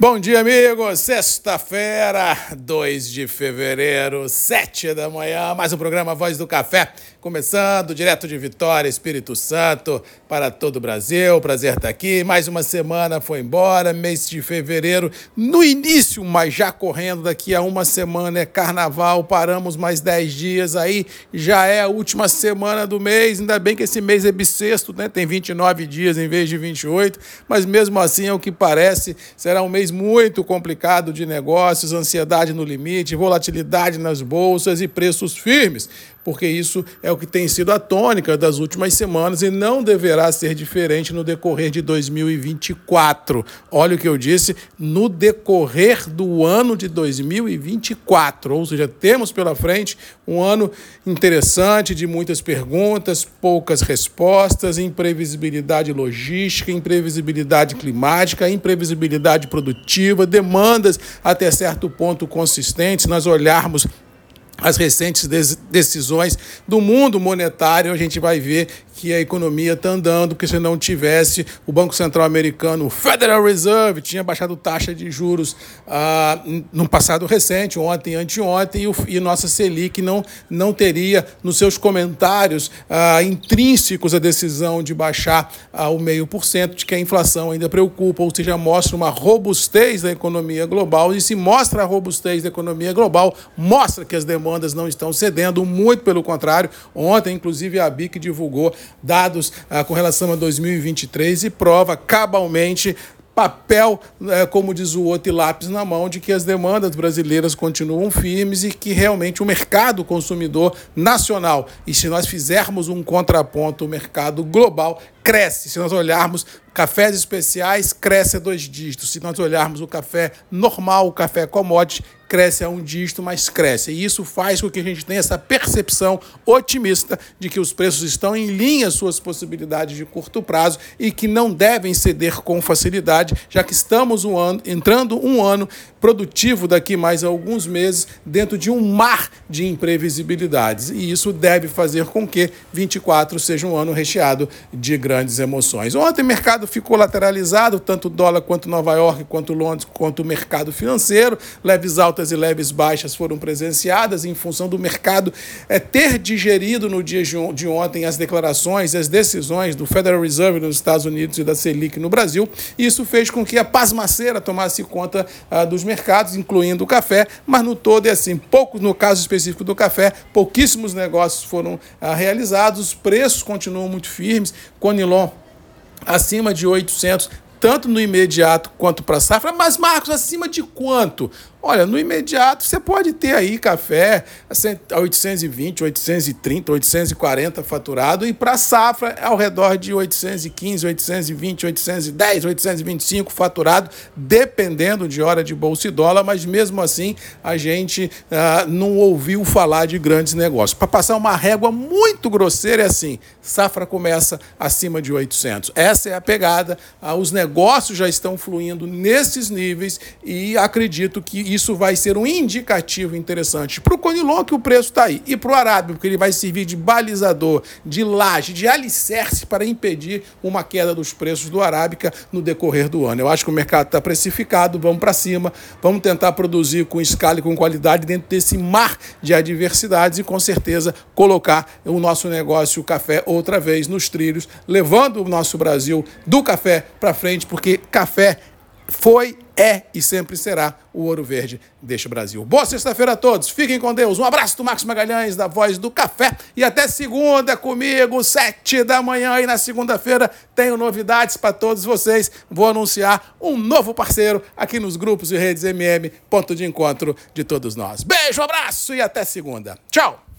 Bom dia, amigos. Sexta-feira, 2 de fevereiro, 7 da manhã, mais um programa Voz do Café, começando direto de Vitória, Espírito Santo, para todo o Brasil. Prazer estar aqui. Mais uma semana foi embora, mês de fevereiro, no início, mas já correndo, daqui a uma semana é carnaval, paramos mais 10 dias aí, já é a última semana do mês. Ainda bem que esse mês é bissexto, né? Tem 29 dias em vez de 28, mas mesmo assim, é o que parece, será um mês muito complicado de negócios, ansiedade no limite, volatilidade nas bolsas e preços firmes porque isso é o que tem sido a tônica das últimas semanas e não deverá ser diferente no decorrer de 2024. Olha o que eu disse, no decorrer do ano de 2024, ou seja, temos pela frente um ano interessante de muitas perguntas, poucas respostas, imprevisibilidade logística, imprevisibilidade climática, imprevisibilidade produtiva, demandas até certo ponto consistentes, nós olharmos as recentes decisões do mundo monetário, a gente vai ver que a economia está andando, porque se não tivesse o Banco Central Americano, o Federal Reserve, tinha baixado taxa de juros ah, no passado recente, ontem, anteontem, e, o, e nossa Selic não, não teria nos seus comentários ah, intrínsecos a decisão de baixar ah, o meio por cento, de que a inflação ainda preocupa, ou seja, mostra uma robustez da economia global, e se mostra a robustez da economia global, mostra que as demandas não estão cedendo, muito pelo contrário. Ontem, inclusive, a BIC divulgou dados ah, com relação a 2023 e prova cabalmente papel, é, como diz o outro, e lápis na mão, de que as demandas brasileiras continuam firmes e que realmente o mercado consumidor nacional, e se nós fizermos um contraponto, o mercado global cresce. Se nós olharmos cafés especiais, cresce a dois dígitos. Se nós olharmos o café normal, o café commodity, cresce a um dígito, mas cresce. E isso faz com que a gente tenha essa percepção otimista de que os preços estão em linha suas possibilidades de curto prazo e que não devem ceder com facilidade, já que estamos um ano, entrando um ano produtivo daqui mais alguns meses dentro de um mar de imprevisibilidades. E isso deve fazer com que 24 seja um ano recheado de grandes emoções. Ontem o mercado ficou lateralizado, tanto dólar quanto Nova York, quanto Londres, quanto o mercado financeiro. Leves altas e leves baixas foram presenciadas em função do mercado é, ter digerido no dia de ontem as declarações, as decisões do Federal Reserve nos Estados Unidos e da Selic no Brasil. Isso fez com que a pasmaceira tomasse conta ah, dos mercados, incluindo o café, mas no todo é assim, poucos, no caso específico do café, pouquíssimos negócios foram ah, realizados, os preços continuam muito firmes, Conilon acima de 800, tanto no imediato quanto para safra, mas Marcos, acima de quanto? Olha, no imediato você pode ter aí café a 820, 830, 840 faturado e para safra ao redor de 815, 820, 810, 825 faturado, dependendo de hora de bolsa e dólar, mas mesmo assim a gente ah, não ouviu falar de grandes negócios. Para passar uma régua muito grosseira é assim, safra começa acima de 800. Essa é a pegada, ah, os negócios já estão fluindo nesses níveis e acredito que isso vai ser um indicativo interessante para o Conilon, que o preço está aí, e para o Arábia, porque ele vai servir de balizador, de laje, de alicerce para impedir uma queda dos preços do Arábica no decorrer do ano. Eu acho que o mercado está precificado, vamos para cima, vamos tentar produzir com escala e com qualidade dentro desse mar de adversidades e com certeza colocar o nosso negócio, o café, outra vez nos trilhos, levando o nosso Brasil do café para frente, porque café foi, é e sempre será o Ouro Verde deste Brasil. Boa sexta-feira a todos, fiquem com Deus. Um abraço do Marcos Magalhães, da Voz do Café, e até segunda comigo, sete da manhã. E na segunda-feira tenho novidades para todos vocês. Vou anunciar um novo parceiro aqui nos grupos e redes MM, ponto de encontro de todos nós. Beijo, abraço e até segunda. Tchau!